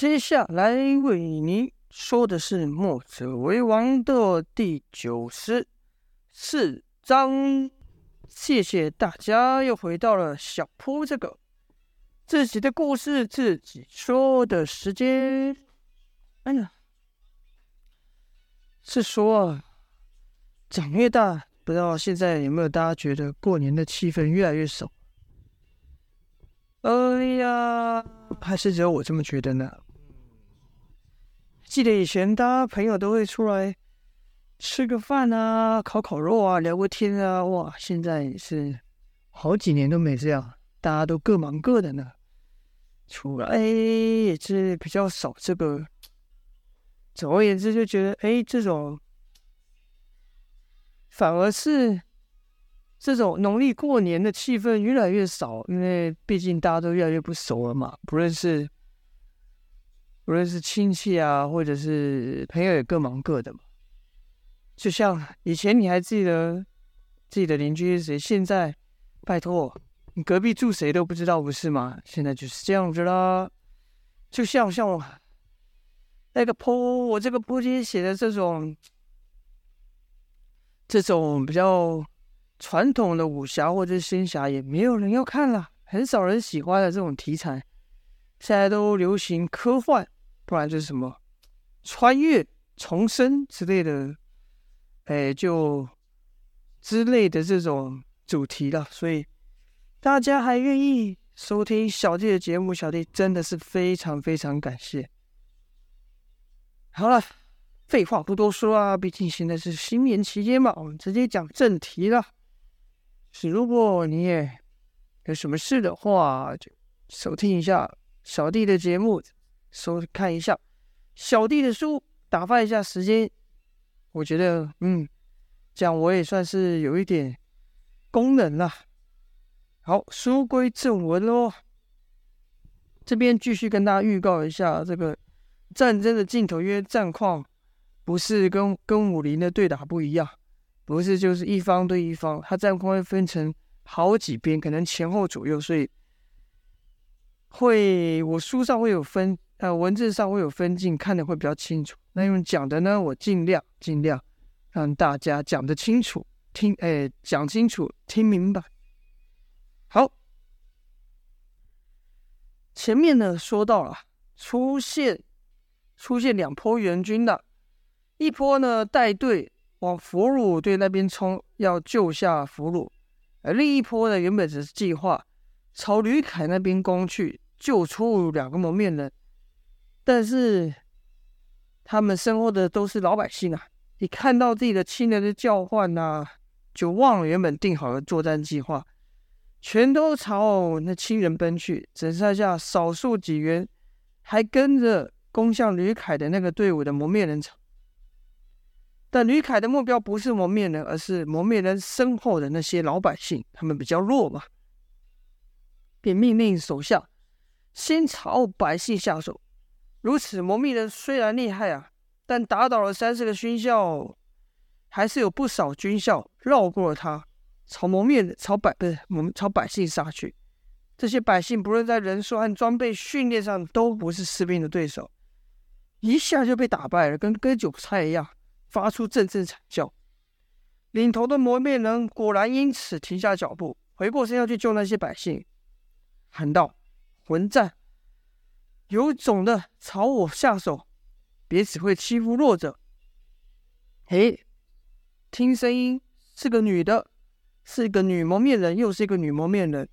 接下来为您说的是《墨者为王》的第九十四章。谢谢大家又回到了小铺这个自己的故事自己说的时间。哎呀，是说啊，长越大，不知道现在有没有大家觉得过年的气氛越来越少？哎呀，还是只有我这么觉得呢。记得以前大家朋友都会出来吃个饭啊，烤烤肉啊，聊个天啊，哇！现在是好几年都没这样，大家都各忙各的呢。出来也是比较少这个。总而言之，就觉得哎，这种反而是。这种农历过年的气氛越来越少，因为毕竟大家都越来越不熟了嘛，不论是不论是亲戚啊，或者是朋友也各忙各的嘛。就像以前你还记得自己的邻居是谁，现在拜托你隔壁住谁都不知道，不是吗？现在就是这样子啦。就像像那个坡，我这个坡街写的这种这种比较。传统的武侠或者仙侠也没有人要看了，很少人喜欢的这种题材，现在都流行科幻，不然就是什么穿越、重生之类的，哎，就之类的这种主题了。所以大家还愿意收听小弟的节目，小弟真的是非常非常感谢。好了，废话不多说啊，毕竟现在是新年期间嘛，我们直接讲正题了。是，如果你也有什么事的话，就收听一下小弟的节目，收看一下小弟的书，打发一下时间。我觉得，嗯，这样我也算是有一点功能了。好，书归正文喽。这边继续跟大家预告一下这个战争的镜头，因为战况不是跟跟武林的对打不一样。不是，就是一方对一方，它战况会分成好几边，可能前后左右，所以会我书上会有分，呃，文字上会有分镜，看的会比较清楚。那用讲的呢，我尽量尽量让大家讲得清楚，听，哎，讲清楚，听明白。好，前面呢说到了出现出现两波援军的，一波呢带队。往俘虏队那边冲，要救下俘虏；而另一波呢，原本只是计划朝吕凯那边攻去，救出两个蒙面人。但是他们身后的都是老百姓啊！一看到自己的亲人的叫唤呐、就忘了原本定好的作战计划，全都朝那亲人奔去，只剩下少数几员还跟着攻向吕凯的那个队伍的蒙面人但吕凯的目标不是蒙面人，而是蒙面人身后的那些老百姓，他们比较弱嘛，便命令手下先朝百姓下手。如此，蒙面人虽然厉害啊，但打倒了三四个军校，还是有不少军校绕过了他，朝蒙面、朝百不是蒙朝百姓杀去。这些百姓不论在人数和装备训练上，都不是士兵的对手，一下就被打败了，跟割韭菜一样。发出阵阵惨叫，领头的蒙面人果然因此停下脚步，回过身要去救那些百姓，喊道：“混蛋，有种的朝我下手，别只会欺负弱者！”嘿，听声音是个女的，是一个女蒙面人，又是一个女蒙面人。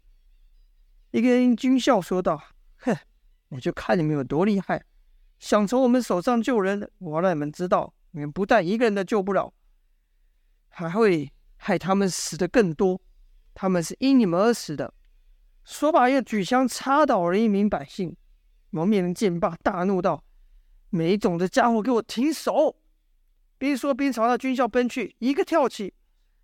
一个人军校说道：“哼，我就看你们有多厉害，想从我们手上救人，我要让你们知道。”你们不但一个人都救不了，还会害他们死的更多。他们是因你们而死的。说罢，又举枪插倒了一名百姓。蒙面人见罢，大怒道：“没种的家伙，给我停手！”边说边朝那军校奔去，一个跳起，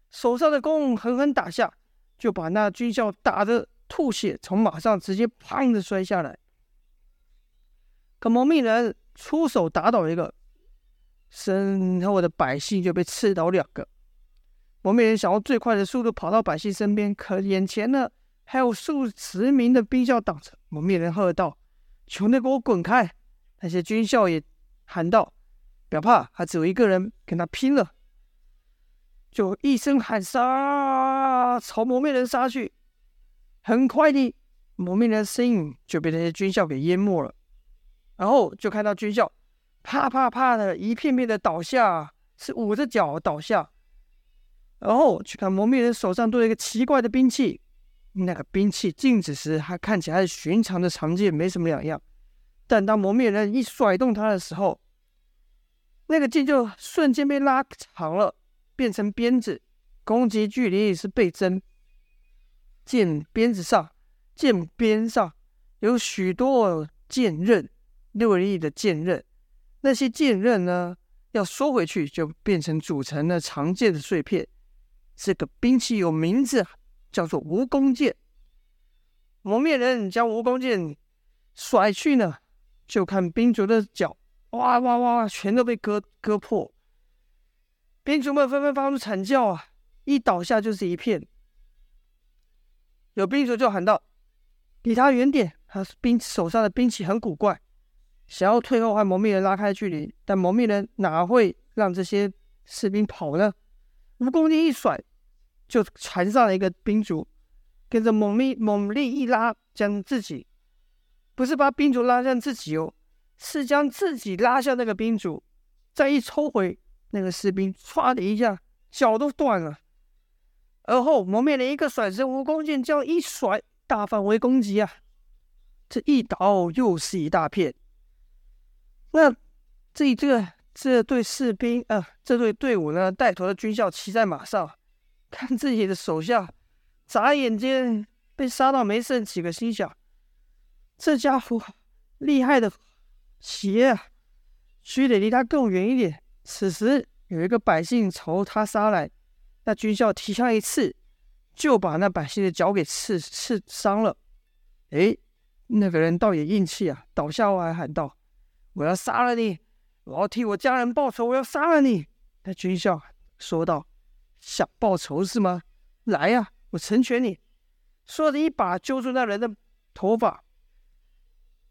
手上的弓狠狠打下，就把那军校打得吐血，从马上直接砰的摔下来。可蒙面人出手打倒一个。身后的百姓就被刺倒两个，蒙面人想用最快的速度跑到百姓身边，可眼前呢还有数十名的兵校挡着。蒙面人喝道：“穷的给我滚开！”那些军校也喊道：“不要怕，他只有一个人，跟他拼了！”就一声喊杀，朝蒙面人杀去。很快的，蒙面人的身影就被那些军校给淹没了。然后就看到军校啪啪啪的一片片的倒下，是捂着脚倒下。然后去看蒙面人手上多了一个奇怪的兵器，那个兵器静止时还看起来是寻常的长剑，没什么两样。但当蒙面人一甩动它的时候，那个剑就瞬间被拉长了，变成鞭子，攻击距离也是倍增。剑鞭子上，剑边上有许多剑刃，锐利的剑刃。那些剑刃呢，要收回去就变成组成了长剑的碎片。这个兵器有名字，叫做蜈蚣剑。蒙面人将蜈蚣剑甩去呢，就看兵卒的脚，哇哇哇，全都被割割破。兵卒们纷纷发出惨叫啊，一倒下就是一片。有兵卒就喊道：“离他远点！他兵手上的兵器很古怪。”想要退后和蒙面人拉开距离，但蒙面人哪会让这些士兵跑呢？蜈蚣剑一甩，就缠上了一个兵卒，跟着猛力猛力一拉，将自己不是把兵卒拉向自己哦，是将自己拉向那个兵卒，再一抽回，那个士兵唰的一下脚都断了。而后蒙面人一个甩身，蜈蚣剑这样一甩，大范围攻击啊！这一倒又是一大片。那这这个。这对士兵，呃，这对队伍呢，带头的军校骑在马上，看自己的手下，眨眼间被杀到没剩几个，心想：这家伙厉害的邪啊，须得离他更远一点。此时有一个百姓朝他杀来，那军校提枪一刺，就把那百姓的脚给刺刺伤了。哎，那个人倒也硬气啊，倒下后还喊道：“我要杀了你！”我要替我家人报仇，我要杀了你！那军校说道：“想报仇是吗？来呀，我成全你！”说着，一把揪住那人的头发，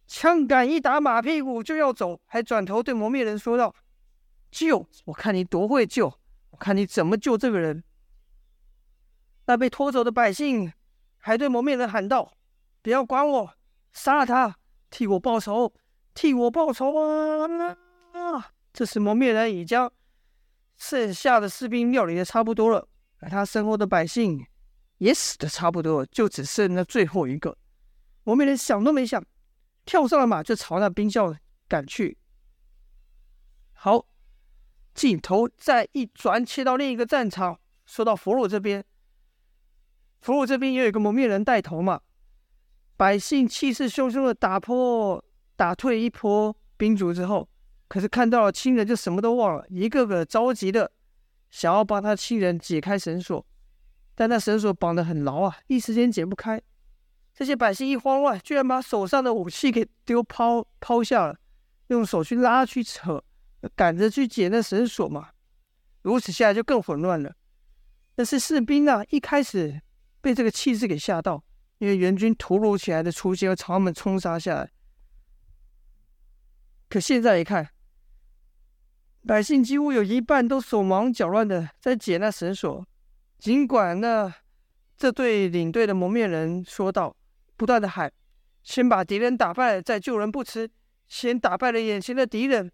枪杆一打马屁股就要走，还转头对蒙面人说道：“救！我看你多会救，我看你怎么救这个人！”那被拖走的百姓还对蒙面人喊道：“不要管我，杀了他，替我报仇，替我报仇啊！”！这时蒙面人已将剩下的士兵料理的差不多了，而他身后的百姓也死的差不多，就只剩那最后一个。蒙面人想都没想，跳上了马，就朝那兵校赶去。好，镜头再一转，切到另一个战场，说到俘虏这边，俘虏这边也有一个蒙面人带头嘛。百姓气势汹汹的打破、打退一波兵卒之后。可是看到了亲人，就什么都忘了，一个个着急的想要帮他亲人解开绳索，但那绳索绑得很牢啊，一时间解不开。这些百姓一慌乱，居然把手上的武器给丢抛抛下了，用手去拉去扯，赶着去解那绳索嘛。如此下来就更混乱了。但是士兵啊，一开始被这个气势给吓到，因为援军突如其来的出现，而朝他们冲杀下来。可现在一看。百姓几乎有一半都手忙脚乱的在解那绳索，尽管那这对领队的蒙面人说道，不断的喊：“先把敌人打败，再救人不迟。先打败了眼前的敌人。”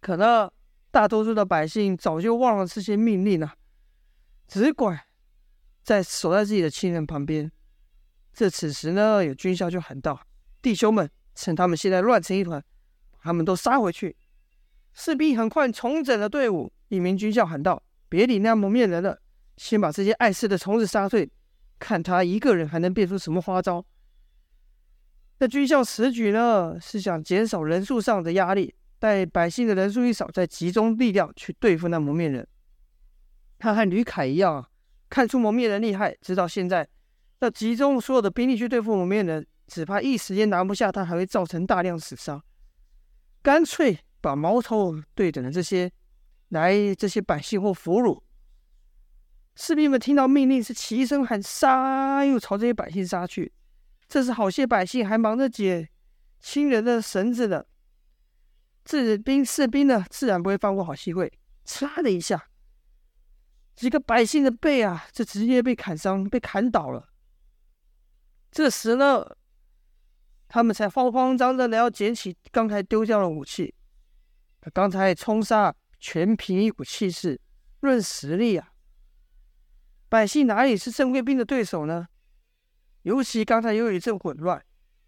可那大多数的百姓早就忘了这些命令了，只管在守在自己的亲人旁边。这此时呢，有军校就喊道：“弟兄们，趁他们现在乱成一团，把他们都杀回去。”士兵很快重整了队伍，一名军校喊道：“别理那蒙面人了，先把这些碍事的虫子杀退，看他一个人还能变出什么花招。”那军校此举呢，是想减少人数上的压力，待百姓的人数一少，再集中力量去对付那蒙面人。他和吕凯一样，看出蒙面人厉害，直到现在要集中所有的兵力去对付蒙面人，只怕一时间拿不下他，还会造成大量死伤，干脆。把矛头对准了这些来这些百姓或俘虏，士兵们听到命令是齐声喊杀，又朝这些百姓杀去。这时好些百姓还忙着解亲人的绳子呢，士兵士兵呢，自然不会放过好机会，嚓的一下，几个百姓的背啊，就直接被砍伤，被砍倒了。这时呢，他们才慌慌张张的要捡起刚才丢掉的武器。刚才冲杀，全凭一股气势，论实力啊，百姓哪里是正规兵的对手呢？尤其刚才又有一阵混乱，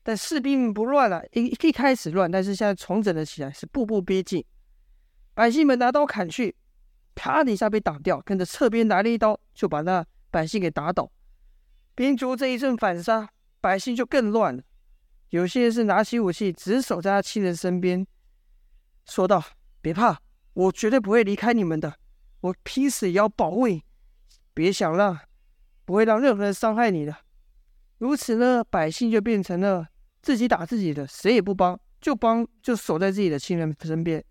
但士兵不乱了，一一开始乱，但是现在重整了起来，是步步逼近。百姓们拿刀砍去，啪的一下被挡掉，跟着侧边来了一刀，就把那百姓给打倒。兵卒这一阵反杀，百姓就更乱了。有些人是拿起武器，直守在他亲人身边，说道：“别怕，我绝对不会离开你们的，我拼死也要保护你，别想让，不会让任何人伤害你的。”如此呢，百姓就变成了自己打自己的，谁也不帮，就帮就守在自己的亲人身边。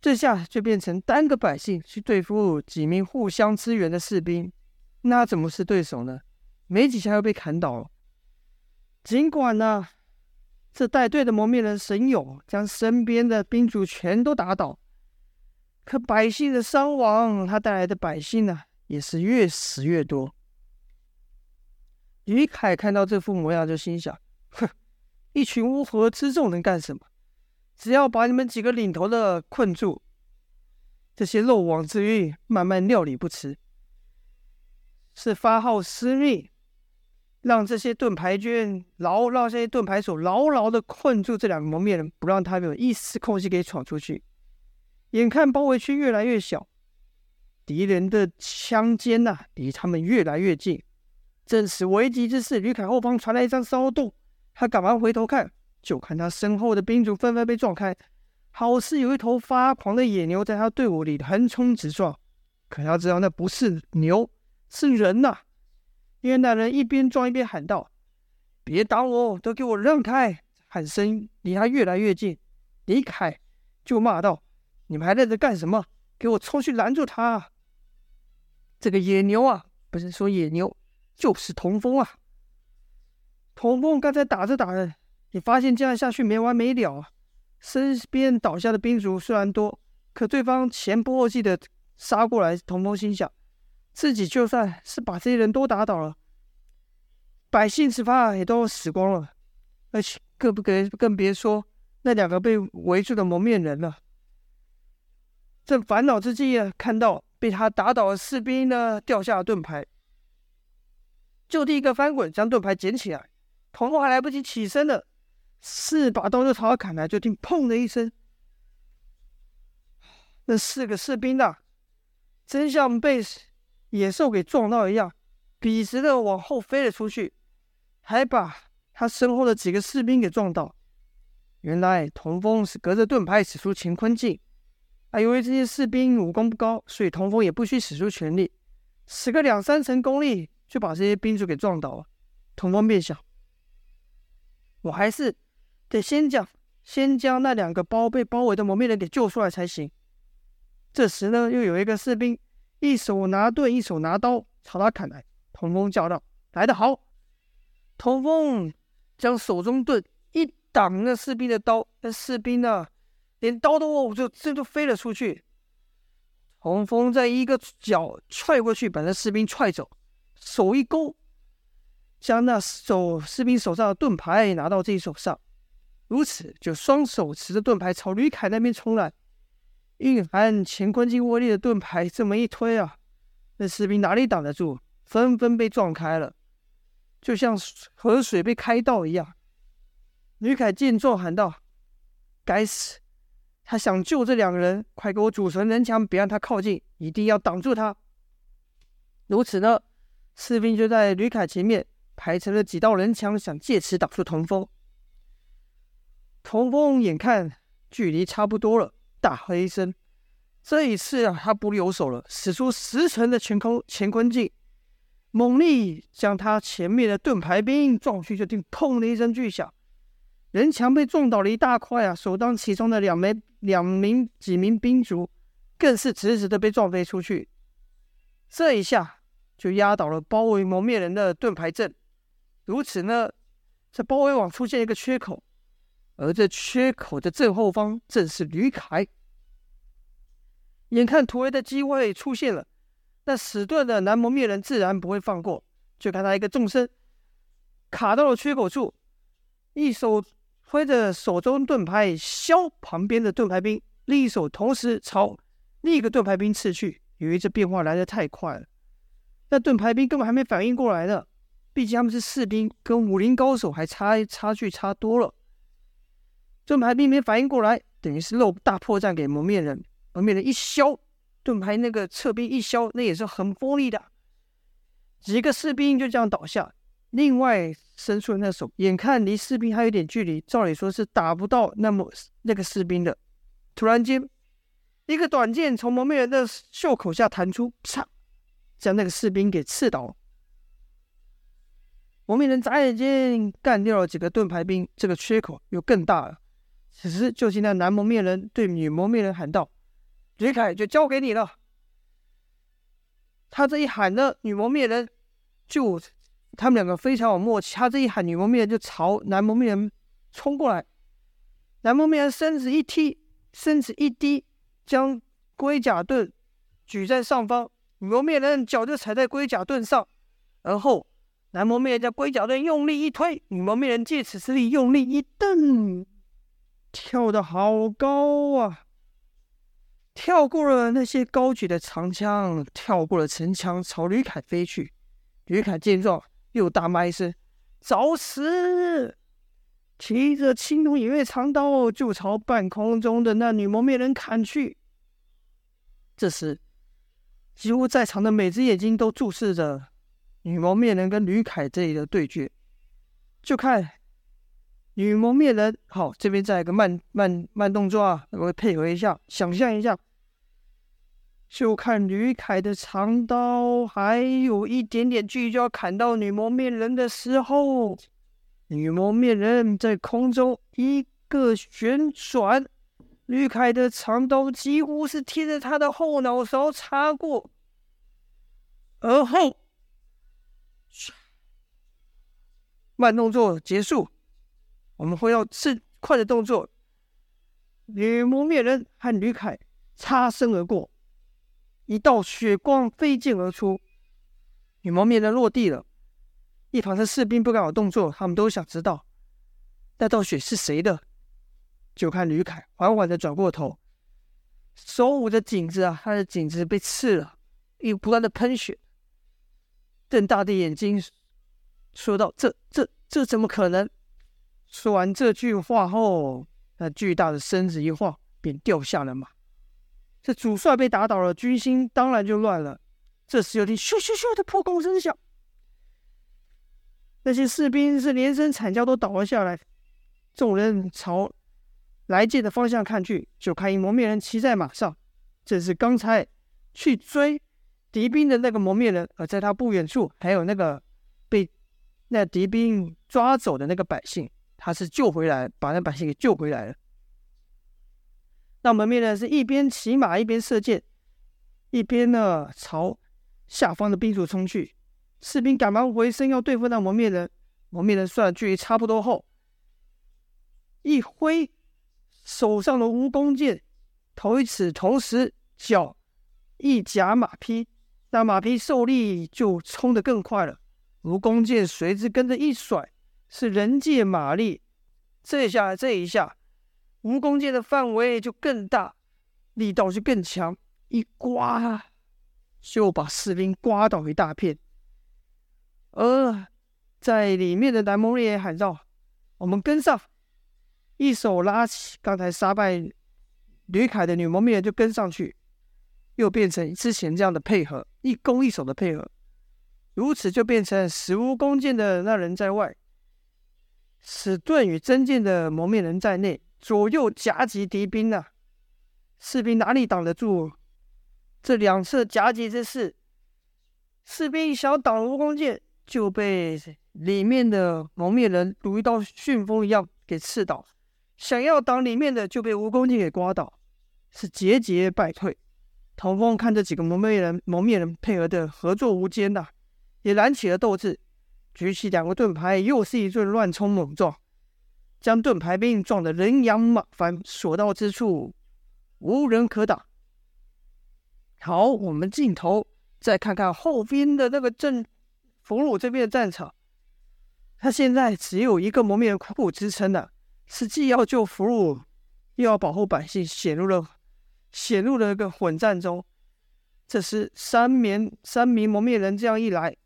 这下就变成单个百姓去对付几名互相支援的士兵，那怎么是对手呢？没几下又被砍倒了。尽管呢，这带队的蒙面人神勇将身边的兵卒全都打倒，可百姓的伤亡，他带来的百姓呢，也是越死越多。于凯看到这副模样，就心想：“哼，一群乌合之众能干什么？只要把你们几个领头的困住，这些漏网之鱼慢慢料理不迟。是发号施令，让这些盾牌军牢，让这些盾牌手牢牢的困住这两个蒙面人，不让他们有一丝空隙可以闯出去。眼看包围区越来越小，敌人的枪尖呐、啊，离他们越来越近。”正是危急之时，吕凯后方传来一阵骚动，他赶忙回头看，就看他身后的兵卒纷纷被撞开，好似有一头发狂的野牛在他队伍里横冲直撞。可他知道那不是牛，是人呐、因为那人一边撞一边喊道：“别挡我，都给我让开！”喊声离他越来越近，李凯就骂道：“你们还在这干什么？给我冲去拦住他！”这个野牛啊，不是说野牛。就是童风啊！童风刚才打着打着，也发现这样下去没完没了啊！身边倒下的兵卒虽然多，可对方前仆后继的杀过来，童风心想，自己就算是把这些人都打倒了，百姓只怕也都死光了，而且更不给更别说那两个被围住的蒙面人了。正烦恼之际啊，看到被他打倒的士兵呢，掉下了盾牌。就地一个翻滚，将盾牌捡起来。童风还来不及起身呢，四把刀就朝他砍来。就听“砰”的一声，那四个士兵呐，真像被野兽给撞到一样，笔直的往后飞了出去，还把他身后的几个士兵给撞倒。原来童风是隔着盾牌使出乾坤镜，啊，由于这些士兵武功不高，所以童风也不需使出全力，使个两三成功力。就把这些兵卒给撞倒了。童风便想，我还是得先将先将那两个包被包围的蒙面人给救出来才行。这时呢，又有一个士兵一手拿盾，一手拿刀朝他砍来。童风叫道：“来得好！”童风将手中盾一挡那士兵的刀，那士兵呢，连刀都握不住，这就飞了出去。童风再一个脚踹过去，把那士兵踹走。手一勾，将那手士兵手上的盾牌拿到自己手上，如此就双手持着盾牌朝吕凯那边冲来。蕴含乾坤镜威力的盾牌这么一推啊，那士兵哪里挡得住？纷纷被撞开了，就像河水被开道一样。吕凯见状喊道：“该死！他想救这两个人，快给我组成人墙，别让他靠近，一定要挡住他。”如此呢？士兵就在吕凯前面排成了几道人墙，想借此挡住童风。童风眼看距离差不多了，大喝一声：“这一次啊，他不留手了，使出十成的乾坤乾坤劲，猛力将他前面的盾牌兵撞去，就听‘砰’的一声巨响，人墙被撞倒了一大块啊！首当其冲的两枚两名几名兵卒，更是直直的被撞飞出去。这一下。”就压倒了包围蒙面人的盾牌阵，如此呢，这包围网出现一个缺口，而这缺口的正后方正是吕凯。眼看突围的机会出现了，那死遁的南蒙面人自然不会放过，就看他一个纵身，卡到了缺口处，一手挥着手中盾牌削旁边的盾牌兵，另一手同时朝另一个盾牌兵刺去。由于这变化来得太快了，那盾牌兵根本还没反应过来呢。毕竟他们是士兵，跟武林高手还差差距差多了。盾牌兵没反应过来，等于是漏大破绽给蒙面人。蒙面人一削，盾牌那个侧边一削，那也是很锋利的。几个士兵就这样倒下。另外伸出的那手，眼看离士兵还有点距离，照理说是打不到那么那个士兵的。突然间，一个短剑从蒙面人的袖口下弹出，嚓，将那个士兵给刺倒。蒙面人眨眼间干掉了几个盾牌兵，这个缺口又更大了。此时，就听那男蒙面人对女蒙面人喊道：“吕凯就交给你了。”他这一喊呢，女蒙面人就他们两个非常有默契。他这一喊，女蒙面人就朝男蒙面人冲过来。男蒙面人身子一踢，身子一低，将龟甲盾举在上方，女蒙面人脚就踩在龟甲盾上，而后。男蒙面人将龟甲盾用力一推，女蒙面人借此之力用力一蹬，跳得好高啊！跳过了那些高举的长枪，跳过了城墙，朝吕凯飞去。吕凯见状，又大骂一声：“找死！”提着青龙偃月长刀，就朝半空中的那女蒙面人砍去。这时，几乎在场的每只眼睛都注视着。女蒙面人跟吕凯这里的对决，就看女蒙面人好，这边再一个慢慢慢动作啊，我配合一下，想象一下，就看吕凯的长刀还有一点点距离就要砍到女蒙面人的时候，女蒙面人在空中一个旋转，吕凯的长刀几乎是贴着他的后脑勺擦过，而后。慢动作结束，我们会要是快的动作。女蒙面人和吕凯擦身而过，一道血光飞溅而出，女蒙面人落地了。一旁的士兵不敢有动作，他们都想知道那道血是谁的。就看吕凯缓缓的转过头，手捂着颈子啊，他的颈子被刺了，又不断的喷血。瞪大的眼睛说道：“这、这、这怎么可能？”说完这句话后，那巨大的身子一晃，便掉下了马。这主帅被打倒了，军心当然就乱了。这时，有听咻咻咻的破空声响，那些士兵是连声惨叫，都倒了下来。众人朝来见的方向看去，就看一蒙面人骑在马上，正是刚才去追。敌兵的那个蒙面人，而在他不远处还有那个被那敌兵抓走的那个百姓，他是救回来，把那百姓给救回来了。那蒙面人是一边骑马一边射箭，一边呢朝下方的兵卒冲去。士兵赶忙回身要对付那蒙面人，蒙面人算距离差不多后，一挥手上的蜈蚣剑，头一尺，同时脚一夹马匹。那马匹受力就冲得更快了，蜈蚣剑随之跟着一甩，是人借马力。这下这一下，蜈蚣剑的范围就更大，力道就更强，一刮就把士兵刮倒一大片。而在里面的男蒙面人喊道：“我们跟上！”一手拉起刚才杀败吕凯的女蒙面就跟上去。又变成之前这样的配合，一攻一守的配合，如此就变成使蜈蚣剑的那人在外，使盾与真剑的蒙面人在内，左右夹击敌兵啊！士兵哪里挡得住这两侧夹击之势？士兵想挡蜈蚣剑，就被里面的蒙面人如一道旋风一样给刺倒；想要挡里面的，就被蜈蚣剑给刮倒，是节节败退。童风看这几个蒙面人，蒙面人配合的合作无间呐，也燃起了斗志，举起两个盾牌，又是一阵乱冲猛撞。将盾牌兵撞得人仰马翻，所到之处无人可挡。好，我们镜头再看看后边的那个阵俘虏这边的战场，他现在只有一个蒙面人苦苦支撑的，是既要救俘虏，又要保护百姓，陷入了陷入了一个混战中。这时三名三名蒙面人这样一来，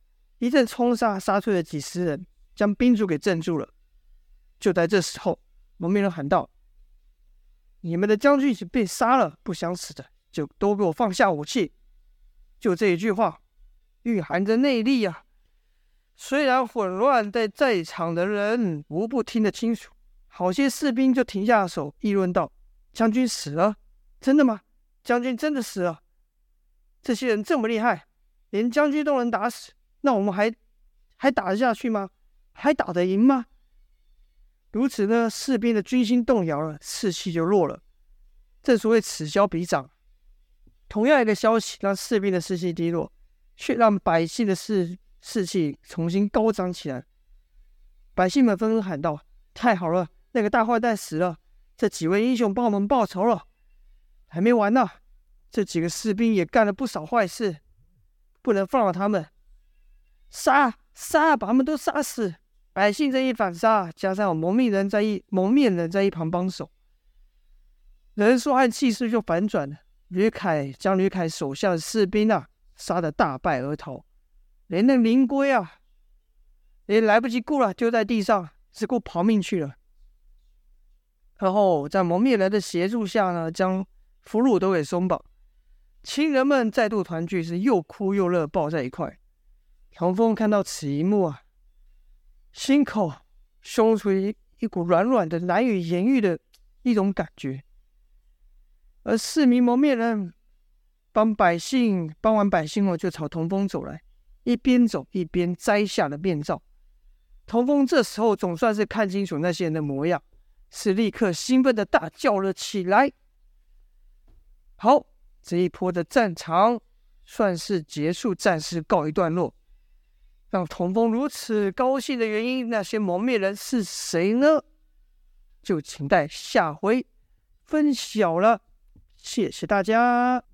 一阵冲杀，杀退了几十人，将兵卒给镇住了。就在这时候，蒙面人喊道：“你们的将军已经被杀了，不想死的就都给我放下武器。”就这一句话，蕴含着内力啊！虽然混乱，但在场的人无不听得清楚。好些士兵就停下手，议论道：“将军死了？真的吗？将军真的死了？这些人这么厉害，连将军都能打死，那我们还还打得下去吗？还打得赢吗？”如此呢，士兵的军心动摇了，士气就弱了。正所谓此消彼长，同样一个消息让士兵的士气低落，却让百姓的士士气重新高涨起来。百姓们纷纷喊道：“太好了，那个大坏蛋死了！这几位英雄帮我们报仇了。”还没完呢，这几个士兵也干了不少坏事，不能放了他们，杀杀，把他们都杀死！百姓这一反杀，加上有蒙面人在一蒙面人在一旁帮手，人数和气势就反转了。吕凯将吕凯手下的士兵啊杀得大败而逃，连那灵龟啊也来不及顾了，丢在地上，只顾逃命去了。然后在蒙面人的协助下呢，将俘虏都给松绑，亲人们再度团聚，是又哭又乐，抱在一块。童风看到此一幕啊。心口生出一一股软软的、难以言喻的一种感觉，而四名蒙面人帮百姓帮完百姓后，就朝童风走来，一边走一边摘下了面罩。童风这时候总算是看清楚那些人的模样，是立刻兴奋的大叫了起来：“好，这一波的战场算是结束，暂时告一段落。”让童风如此高兴的原因，那些蒙面人是谁呢？就请待下回分晓了。谢谢大家。